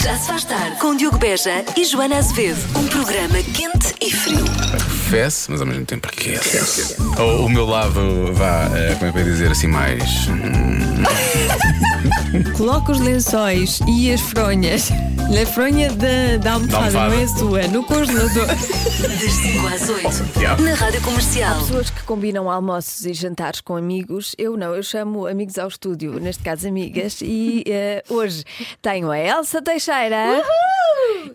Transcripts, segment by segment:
Já se faz tarde com Diogo Beja e Joana Azevedo. Um programa quente e frio. Fesse, mas ao mesmo tempo aquece. O, o meu lado, vá, eh, como é que eu ia dizer assim, mais. hum, Coloca os lençóis e as fronhas na fronha da, da almofada, Da almofada. não é sua, no congelador. Das 5 às 8. Yeah. Na Rádio Comercial. Pessoas que combinam almoços e jantares com amigos, eu não, eu chamo amigos ao estúdio, neste caso amigas, e eh, hoje tenho a Elsa Teixeira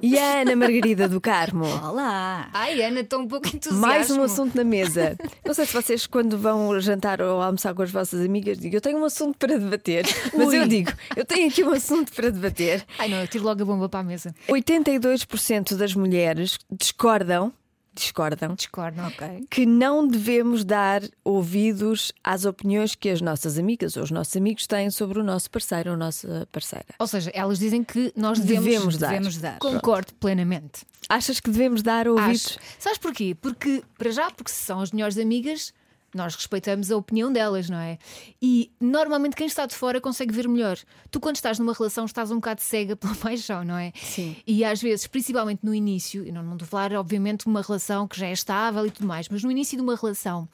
e a Ana Margarida do Carmo. Olá! Ai, Ana, estou um pouco entusiasmo. Mais um assunto na mesa. Não sei se vocês, quando vão jantar ou almoçar com as vossas amigas, digam: Eu tenho um assunto para debater. Mas eu digo: Eu tenho aqui um assunto para debater. Ai, não, eu tiro logo a bomba para a mesa. 82% das mulheres discordam, discordam, Discordo, ok. que não devemos dar ouvidos às opiniões que as nossas amigas ou os nossos amigos têm sobre o nosso parceiro ou a nossa parceira. Ou seja, elas dizem que nós devemos, Devemos dar. Devemos dar. Concordo plenamente. Achas que devemos dar ouvidos? Acho. Sabes porquê? Porque, para já, porque se são as melhores amigas, nós respeitamos a opinião delas, não é? E normalmente quem está de fora consegue ver melhor. Tu, quando estás numa relação, estás um bocado cega pela paixão, não é? Sim. E às vezes, principalmente no início, e não, não estou a falar, obviamente, de uma relação que já é estável e tudo mais, mas no início de uma relação.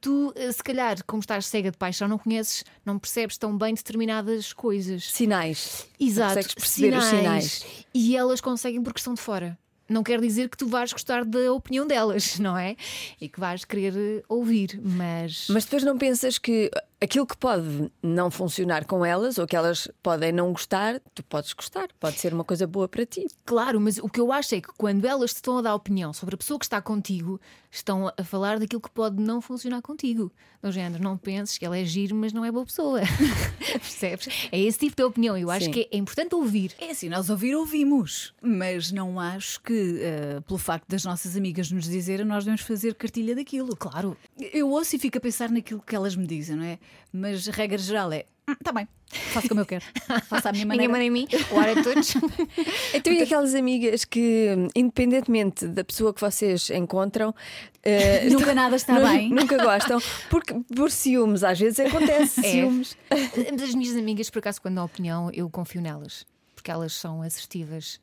Tu, eh, se calhar, como estás cega de paixão, não conheces, não percebes tão bem determinadas coisas. Sinais. Exato, Consegues perceber os sinais. E elas conseguem porque estão de fora. Não quer dizer que tu vais gostar da opinião delas, não é? E que vais querer ouvir, mas. Mas depois não pensas que aquilo que pode não funcionar com elas ou que elas podem não gostar, tu podes gostar, pode ser uma coisa boa para ti. Claro, mas o que eu acho é que quando elas te estão a dar opinião sobre a pessoa que está contigo, estão a falar daquilo que pode não funcionar contigo. Do género, não penses que ela é giro, mas não é boa pessoa. Percebes? É esse tipo de opinião. Eu acho Sim. que é importante ouvir. É assim, nós ouvir, ouvimos, mas não acho que, eh, pelo facto das nossas amigas nos dizerem, nós devemos fazer cartilha daquilo. Claro. Eu ouço e fico a pensar naquilo que elas me dizem, não é? Mas a regra geral é: está bem, faço como eu quero, faço à minha Ninguém maneira. manda em mim, ora todos. Então, e aquelas amigas que, independentemente da pessoa que vocês encontram, eh, Nunca nada está bem. Nunca gostam, porque por ciúmes, às vezes acontece É. ciúmes. Mas as minhas amigas, por acaso, quando dão opinião, eu confio nelas. Porque elas são assertivas.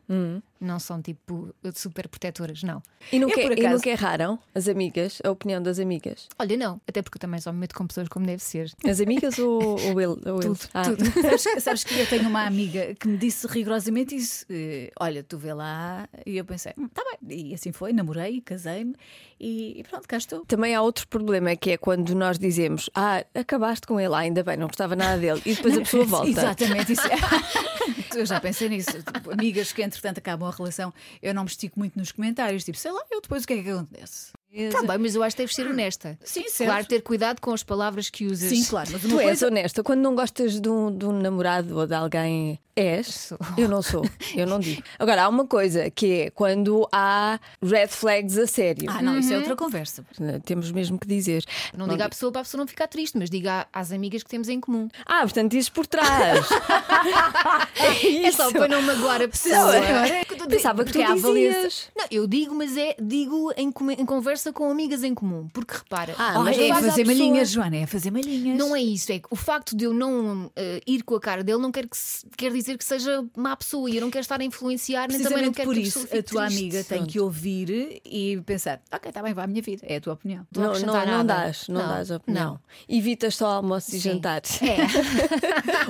Não são tipo super protetoras, não. E nunca, Eu, e acaso- nunca erraram as amigas, a opinião das amigas? Olha, não. Até porque eu também só me meto com pessoas como deve ser. As amigas ou, ou ele? Ou ele? Ah. Sabes, sabes que eu tenho uma amiga que me disse rigorosamente isso: eh, Olha, tu vê lá. E eu pensei: Está bem. E assim foi, namorei, casei-me e, e pronto, cá estou. Também há outro problema que é quando nós dizemos Ah, acabaste com ele, ah, ainda bem, não gostava nada dele, e depois a pessoa volta. Exatamente, isso é. Eu já pensei nisso. Tipo, amigas que entretanto acabam relação, eu não me estico muito nos comentários, tipo, sei lá, eu depois o que é que acontece? Está bem, mas eu acho que deves ser honesta. Sim, certo. Claro, ter cuidado com as palavras que usas. Sim, claro, mas Tu és coisa. honesta, quando não gostas de um, de um namorado ou de alguém, és? Sou. Eu não sou, eu não digo. Agora, há uma coisa que é quando há red flags a sério. Ah, não, isso é outra conversa. Temos mesmo que dizer. Não diga à pessoa para a pessoa não ficar triste, mas diga às amigas que temos em comum. Ah, portanto, dizes por trás. é É só para não magoar a pessoa. Não, é. Que eu estou a dizer, Pensava que tu dizias. Não, eu digo, mas é digo em, em conversa com amigas em comum. Porque repara, Ah, mas é fazer pessoa- malhinhas, Joana, é fazer malhinhas. Não é isso, é que o facto de eu não eh, ir com a cara dele não quer, que se- quer dizer que seja má pessoa e eu não quero estar a influenciar, nem também não quero por que a isso, a tua triste. amiga tem que ouvir e pensar: ok, está bem, vai à minha vida, é a tua opinião. Não Não, não, não dás, não, Não, dás opinião. não. Evitas só almoços e Sim. jantares. É.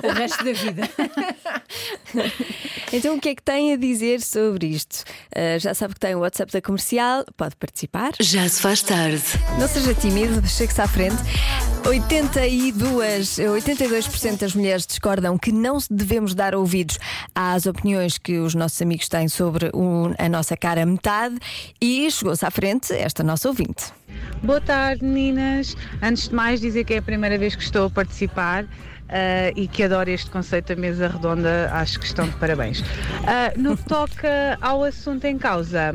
O resto da vida. Então, o que é que tem a dizer sobre isto? Ah, já sabe que tem o WhatsApp da comercial, pode participar. Já se faz tarde. Não seja tímido, chegue-se à frente. 82, 82% das mulheres discordam que não devemos dar ouvidos às opiniões que os nossos amigos têm sobre o- a nossa cara metade e chegou-se à frente esta nossa ouvinte. Boa tarde, meninas. Antes de mais, dizer que é a primeira vez que estou a participar. Ah, e que adoro este conceito da mesa redonda, acho que estão de parabéns. Ah, no que toca ao assunto em causa,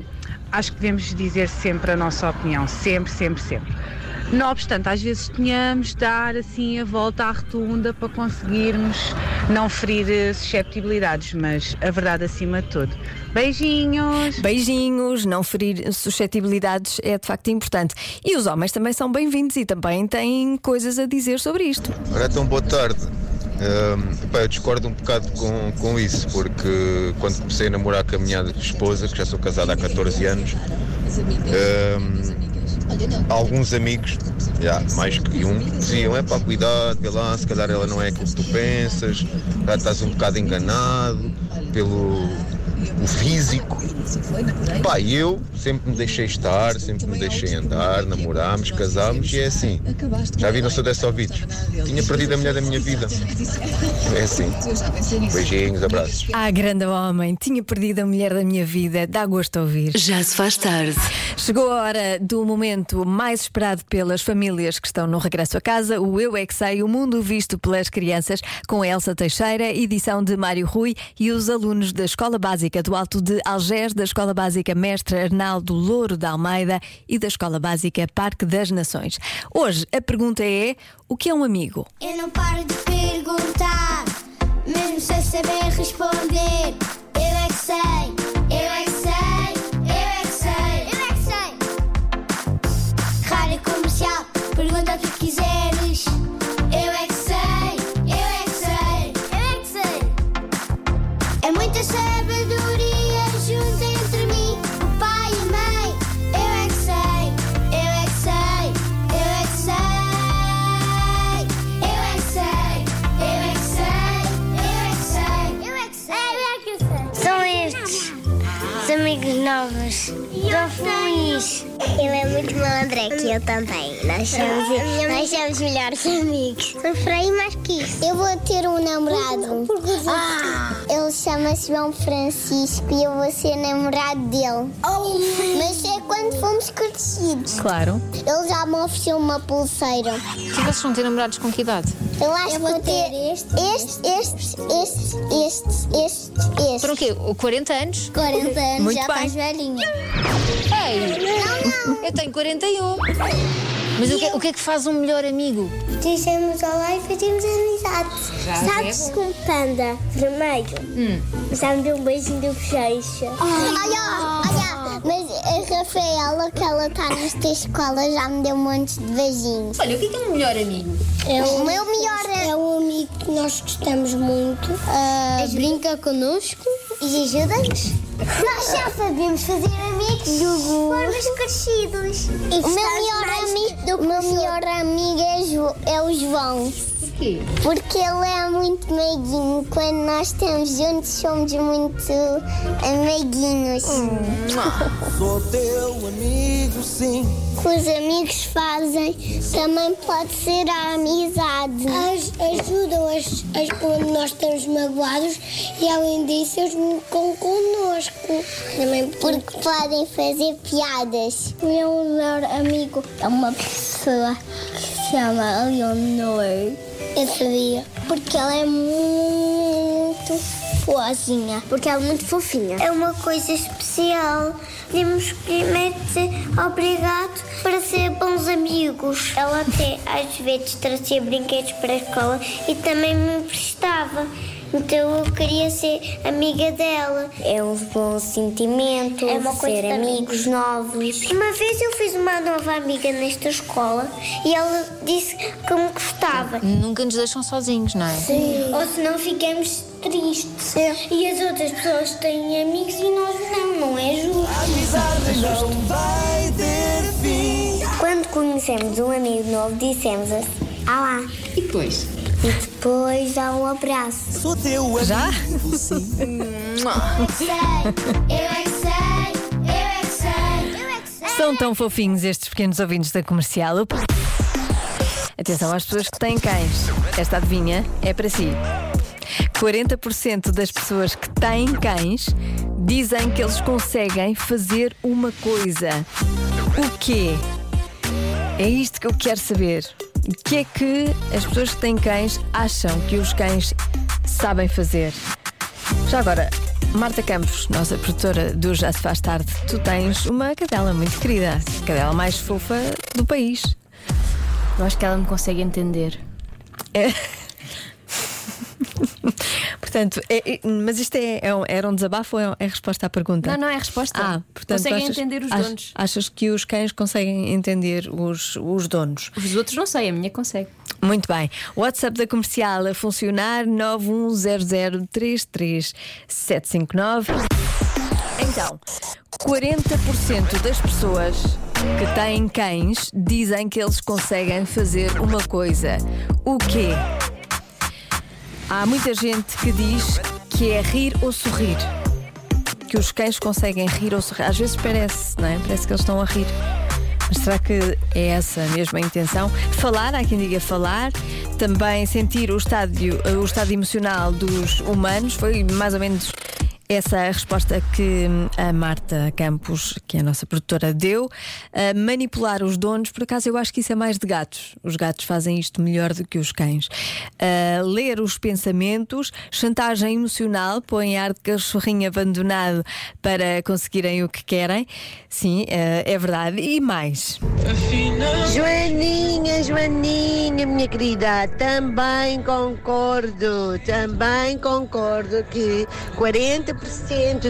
acho que devemos dizer sempre a nossa opinião, sempre, sempre, sempre. Não obstante, às vezes tenhamos de dar assim a volta à rotunda para conseguirmos não ferir eh, susceptibilidades, mas a verdade acima de tudo. Beijinhos! Beijinhos, não ferir suscetibilidades é de facto importante. E os homens também são bem-vindos e também têm coisas a dizer sobre isto. Ora, então boa tarde. Pá, eu discordo um bocado com, com isso, porque quando comecei a namorar com a minha esposa, que já sou casado há 14 anos, ahm, alguns amigos, já, mais que um, diziam: é pá, cuidado, vê lá, se calhar ela não é aquilo que tu pensas, já estás um bocado enganado pelo o físico. Pá, eu sempre me deixei estar, sempre me deixei andar, namorámos, casámos e é assim. Já viram se eu desse ouvidos? Tinha perdido a mulher da minha vida. É assim. Beijinhos, abraços. Ah, grande homem, tinha perdido a mulher da minha vida, dá gosto a ouvir. Já se faz tarde. Chegou a hora do momento mais esperado pelas famílias que estão no regresso a casa, o Eu É Que Sei, o mundo visto pelas crianças, com a Elsa Teixeira, edição de Mário Rui e os alunos da Escola Básica do Alto de Algés, da Escola Básica Mestre Arnaldo Louro da Almeida e da Escola Básica Parque das Nações. Hoje a pergunta é: o que é um amigo? Eu não paro de perguntar, mesmo sem saber responder. Eu é que sei, eu é que sei, eu é que sei, eu é que sei. Rádio comercial, pergunta o que quiseres. Amigos novos. Estou feliz. Ele é muito malandré que eu também. Nós somos, nós somos melhores amigos. Sofrei mais que isso. Eu vou ter um namorado. Ah, ele chama-se João Francisco e eu vou ser namorado dele. Mas é quando fomos crescidos. Claro. Ele já me ofereceu uma pulseira. E vocês vão ter namorados com que idade? Eu acho que vou ter este, este, este, este, este, este, este. Para o quê? 40 anos? 40 anos, Muito já bem. estás velhinha. Ei, Não, não. Eu tenho 41. Mas o que, o que é que faz um melhor amigo? Dizemos olá e fazemos amizade. Sabes que um panda vermelho já me deu um beijinho de bochecha. Olha, olha, mas a Rafaela, que ela está nesta escola, já me deu um monte de beijinhos. Olha, o que é, que é um melhor amigo? É o meu melhor é um amigo que nós gostamos muito. Ah, brinca connosco e ajuda-nos. Nós já sabemos fazer amigos formas crescidos. O meu melhor amigo, o meu melhor amigo é, Jo- é o João. Porquê? Porque ele é muito meiguinho. Quando nós estamos juntos, somos muito amiguinhos. Sou teu amigo, sim. O que os amigos fazem também pode ser a amizade. ajudam as, quando nós estamos magoados e, além disso, eles ficam connosco. Também porque podem fazer piadas. O meu melhor amigo é uma pessoa que se chama Leonor. Eu sabia. Porque ela é muito boazinha. Porque ela é muito fofinha. É uma coisa especial. Temos primeiro dizer obrigado para ser bons amigos. Ela até às vezes trazia brinquedos para a escola e também me emprestava. Então eu queria ser amiga dela. É um bom sentimento, é uma ser amigos novos. Uma vez eu fiz uma nova amiga nesta escola e ela disse que me gostava. Nunca nos deixam sozinhos, não é? Ou senão ficamos tristes. E as outras pessoas têm amigos e nós não, não é justo. Amizade não vai ter fim. Quando conhecemos um amigo novo, dissemos assim: Olá. E depois? E depois dá um abraço. Sou teu Já? sim. Eu é sei, eu é que sei, eu é que sei, eu é que sei. São tão fofinhos estes pequenos ouvintes da comercial. Atenção às pessoas que têm cães. Esta adivinha é para si. 40% das pessoas que têm cães dizem que eles conseguem fazer uma coisa. O quê? É isto que eu quero saber. O que é que as pessoas que têm cães acham que os cães sabem fazer? Já agora, Marta Campos, nossa produtora do Já Se Faz Tarde, tu tens uma cadela muito querida, a cadela mais fofa do país. Eu acho que ela me consegue entender. É. Portanto, é- é- mas isto é, é um- era um desabafo ou é, é resposta à pergunta? Não, não é resposta. Ah, portanto, Conseguem achas- entender os donos. Achas que os cães conseguem entender os, os donos? Os outros não sei, a minha consegue. Muito bem. WhatsApp da comercial a funcionar 910033759. Então, 40% das pessoas que têm cães dizem que eles conseguem fazer uma coisa. O quê? Há muita gente que diz que é rir ou sorrir. Que os cães conseguem rir ou sorrir. Às vezes parece, não é? Parece que eles estão a rir. Mas será que é essa mesmo a intenção? Falar, há quem diga falar, também sentir o estádio, o estado emocional dos humanos, foi mais ou menos essa a resposta que a Marta Campos, que é a nossa produtora, deu. Manipular os donos, por acaso eu acho que isso é mais de gatos. Os gatos fazem isto melhor do que os cães. Ler os pensamentos, chantagem emocional, põe ar de cachorrinho abandonado para conseguirem o que querem. Sim, eh, é verdade. E mais. Joaninha, Joaninha, minha querida, também concordo, também concordo que 40%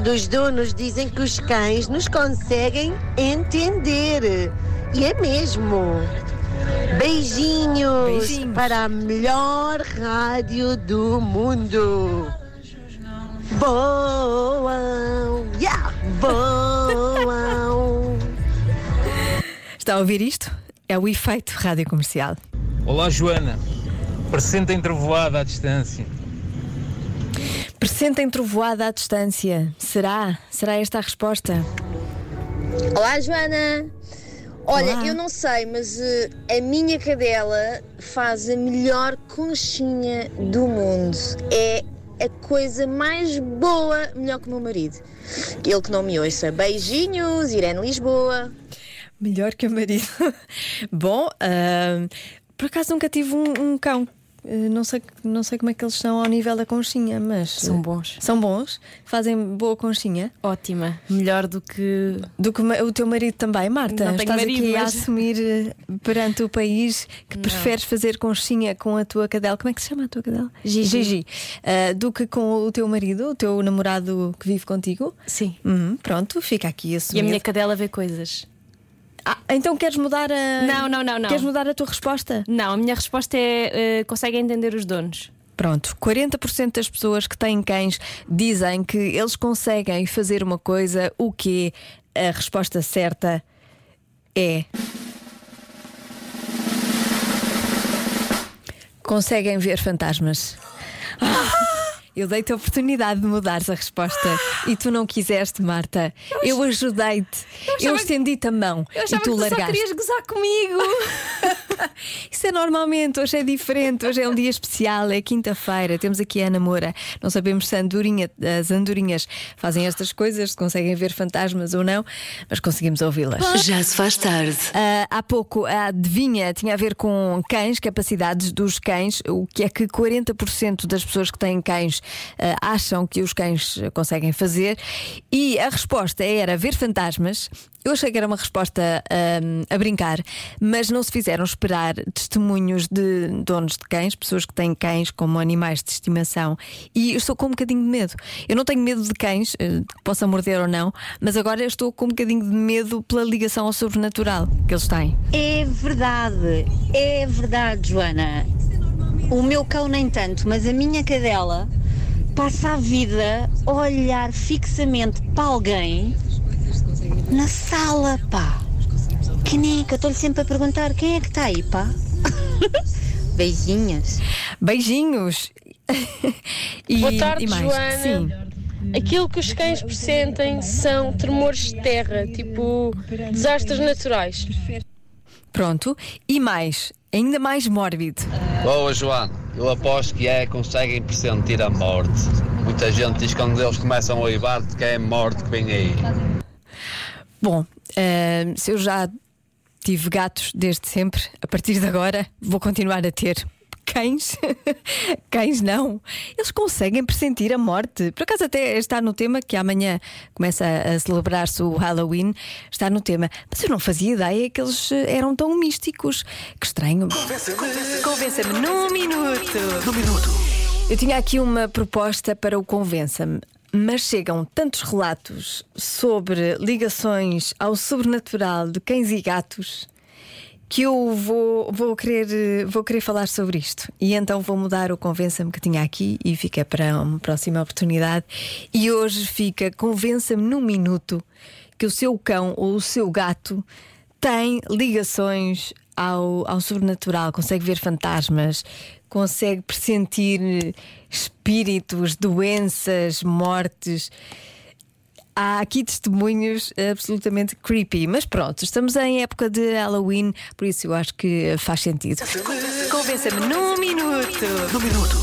dos donos dizem que os cães nos conseguem entender. E é mesmo. Beijinhos, Beijinhos. para a melhor rádio do mundo. Boa! Yeah! Boa! Está a ouvir isto? É o efeito rádio comercial. Olá, Joana. Presente em trovoada à distância. Presentem trovoada à distância. Será? Será esta a resposta? Olá, Joana. Olha, Olá. eu não sei, mas eh, a minha cadela faz a melhor conchinha do mundo. É a coisa mais boa, melhor que o meu marido. Ele que não me ouça. Beijinhos, Irene Lisboa. Melhor que o marido. Bom, ah, por acaso nunca tive um, um cão. Ah, não, sei, não sei como é que eles são ao nível da conchinha, mas. São bons. São bons? Fazem boa conchinha? Ótima. Melhor do que. Do que o teu marido também, Marta? Não Estás marido, aqui a mas- assumir eh, perante o país que Não. preferes fazer conchinha com a tua cadela. Como é que se chama a tua cadela? Gigi. Ah, do que com o teu marido, o teu namorado que vive contigo? Sim. Uhum, pronto, fica aqui E assumido. a minha cadela vê coisas. Ah, então queres mudar a. Não, não, não, não. Queres mudar a tua resposta? Não, a minha resposta é: eh, consegue entender os donos. Pronto, 40% das pessoas que têm cães dizem que eles conseguem fazer uma coisa, o que a resposta certa é. Conseguem ver fantasmas. Ah, eu dei-te a oportunidade de mudares a resposta e tu não quiseste, Marta. Eu ajudei-te. Eu, que- estendi-te a mão Eu e tu que tu só largaste. querias gozar comigo. Isso é normalmente, hoje é diferente, hoje é um dia especial, é quinta-feira, temos aqui a Ana Moura. Não sabemos se andorinha, as andorinhas fazem estas coisas, se conseguem ver fantasmas ou não, mas conseguimos ouvi-las. Já se faz tarde. Ah, há pouco a adivinha tinha a ver com cães, capacidades dos cães, o que é que 40% das pessoas que têm cães ah, acham que os cães conseguem fazer, e a resposta era ver fantasmas. Eu achei que era uma resposta ahm, a brincar, mas não se fizeram esperar testemunhos de donos de cães, pessoas que têm cães como animais de estimação, e eu estou com um bocadinho de medo. Eu não tenho medo de cães, eh, que possam morder ou não, mas agora estou com um bocadinho de medo pela ligação ao sobrenatural que eles têm. É verdade, é verdade, Joana. O meu cão nem tanto, mas a minha cadela passa a vida a olhar fixamente para alguém na sala, pá. Quem é que eu estou-lhe sempre a perguntar quem é que está aí, pá? Beijinhos. Beijinhos. e, Boa tarde, e mais. Joana. Sim. Aquilo que os cães pressentem são tremores de terra, tipo desastres naturais. Pronto. E mais, ainda mais mórbido. Boa, Joana. Eu aposto que é, conseguem pressentir a morte. Muita gente diz que quando eles começam a oivar que é a morte que vem aí. Bom, ah, se eu já tive gatos desde sempre, a partir de agora vou continuar a ter. Cães? Cães não. Eles conseguem pressentir a morte. Por acaso, até está no tema que amanhã começa a celebrar-se o Halloween. Está no tema. Mas eu não fazia ideia que eles eh, eram tão místicos. Que estranho. Convença-me num minuto. Num minuto. Eu tinha aqui uma proposta para o Convença-me. Mas chegam tantos relatos sobre ligações ao sobrenatural de cães e gatos que eu vou, vou, querer, vou querer falar sobre isto. E então vou mudar o Convença-me que tinha aqui e fica para uma próxima oportunidade. E hoje fica Convença-me num minuto que o seu cão ou o seu gato tem ligações ao, ao sobrenatural, consegue ver fantasmas, consegue pressentir espíritos, doenças, mortes. Há aqui testemunhos absolutamente creepy, mas pronto, estamos em época de Halloween, por isso eu acho que faz sentido. Convença-me num minuto. Num minuto.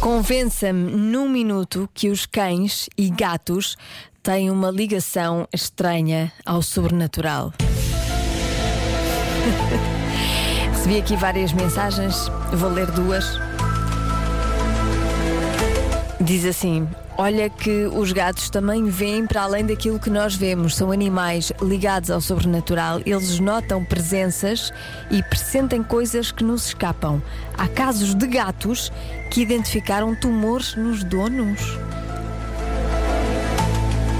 Convença-me num minuto que os cães e gatos têm uma ligação estranha ao sobrenatural. Recebi aqui várias mensagens, vou ler duas. Diz assim: Olha que os gatos também veem para além daquilo que nós vemos. São animais ligados ao sobrenatural. Eles notam presenças e pressentem coisas que nos escapam. Há casos de gatos que identificaram tumores nos donos.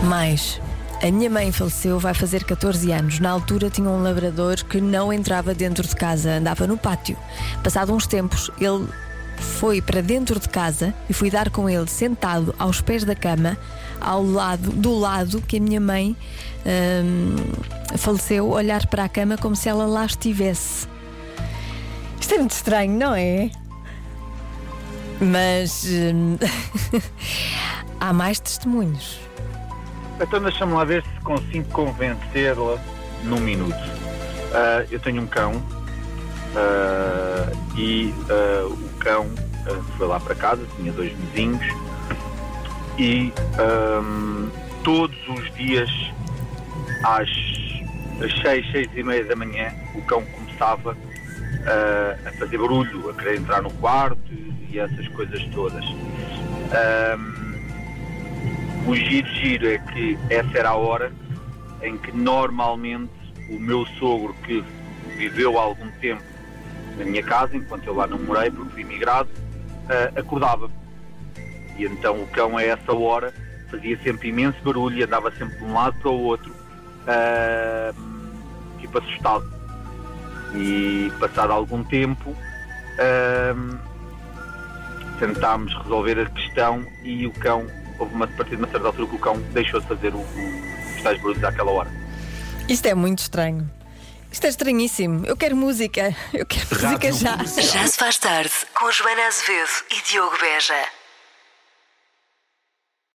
Mais. A minha mãe faleceu, vai fazer 14 anos. Na altura tinha um labrador que não entrava dentro de casa, andava no pátio. Passado uns tempos, ele foi para dentro de casa e fui dar com ele sentado aos pés da cama, ao lado, do lado que a minha mãe hum, faleceu, olhar para a cama como se ela lá estivesse. Isto é muito estranho, não é? Mas hum, há mais testemunhos. Então deixa-me lá ver se consigo convencê-la num minuto. Ah, eu tenho um cão ah, e ah, o cão foi lá para casa, tinha dois vizinhos e ahm, todos os dias às, às seis, seis e meia da manhã o cão começava a fazer barulho, a querer entrar no quarto e essas coisas todas. Ahm, o giro giro é que essa era a hora em que normalmente o meu sogro que viveu há algum tempo na minha casa, enquanto eu lá não morei porque fui imigrado, ah, acordava. E então o cão a essa hora fazia sempre imenso barulho e andava sempre de um lado para o outro, ah, tipo assustado. E passado algum tempo ah, tentámos resolver a questão e o cão houve uma, a partir de uma certa altura que o cão deixou de fazer o, o, os tais barulhos àquela hora. Isto é muito estranho. Isto é estranhíssimo. Eu quero música. Eu quero música já. Já se faz tarde com Joana Azevedo e Diogo Beja.